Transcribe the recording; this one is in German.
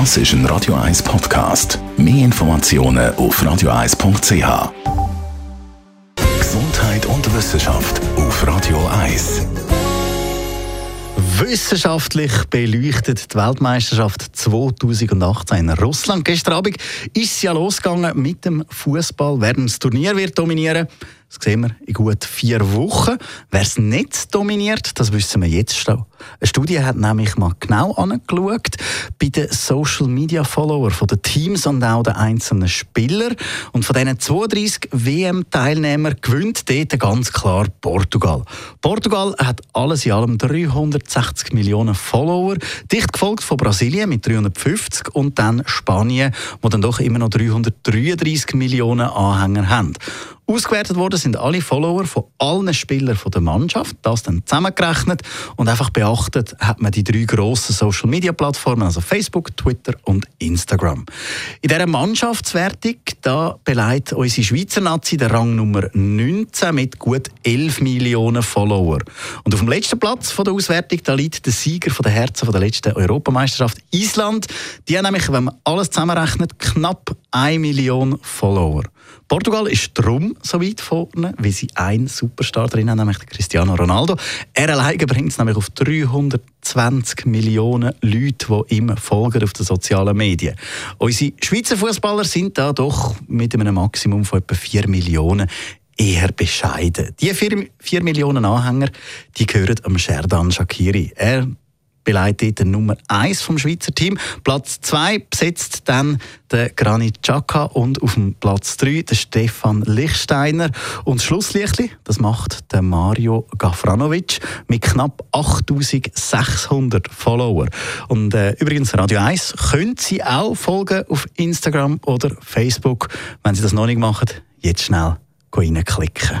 Das ist ein Radio 1 Podcast. Mehr Informationen auf radio1.ch. Gesundheit und Wissenschaft auf Radio 1. Wissenschaftlich beleuchtet die Weltmeisterschaft 2018 in Russland. Gestern Abend ist es ja losgegangen mit dem Fußball. Wer das Turnier wird dominieren das sehen wir in gut vier Wochen. Wer es nicht dominiert, das wissen wir jetzt schon. Eine Studie hat nämlich mal genau angeschaut bei den Social Media Follower von den Teams und auch den einzelnen Spielern. Und von diesen 32 WM-Teilnehmern gewinnt dort ganz klar Portugal. Portugal hat alles in allem 360 Millionen Follower, dicht gefolgt von Brasilien mit 350 und dann Spanien, wo dann doch immer noch 333 Millionen Anhänger haben. Ausgewertet worden sind alle Follower von allen Spielern der Mannschaft, das dann zusammengerechnet und einfach beachtet hat man die drei grossen Social Media Plattformen, also Facebook, Twitter und Instagram. In dieser Mannschaftswertung da beleidigt unsere Schweizer Nazi den Rang Nummer 19 mit gut 11 Millionen Follower. Und auf dem letzten Platz von der Auswertung da liegt der Sieger von der Herzen von der letzten Europameisterschaft Island. Die haben nämlich, wenn man alles zusammenrechnet, knapp 1 Million Follower. Portugal ist drum so weit vorne, weil sie einen Superstar drin haben, nämlich Cristiano Ronaldo. Er alleine bringt es nämlich auf 320 Millionen Leute, die ihm folgen auf den sozialen Medien. Unsere Schweizer Fußballer sind da doch mit einem Maximum von etwa 4 Millionen eher bescheiden. Die 4, 4 Millionen Anhänger, die gehören am Sherdan Shakiri. Er beleidigt den Nummer 1 vom Schweizer Team. Platz 2 besetzt dann der Granit Xhaka und auf dem Platz 3 der Stefan Lichtsteiner. Und das Schlusslichtli, das macht der Mario Gafranovic mit knapp 8600 Follower. Und äh, übrigens Radio 1 können Sie auch folgen auf Instagram oder Facebook. Wenn Sie das noch nicht machen, jetzt schnell reinklicken.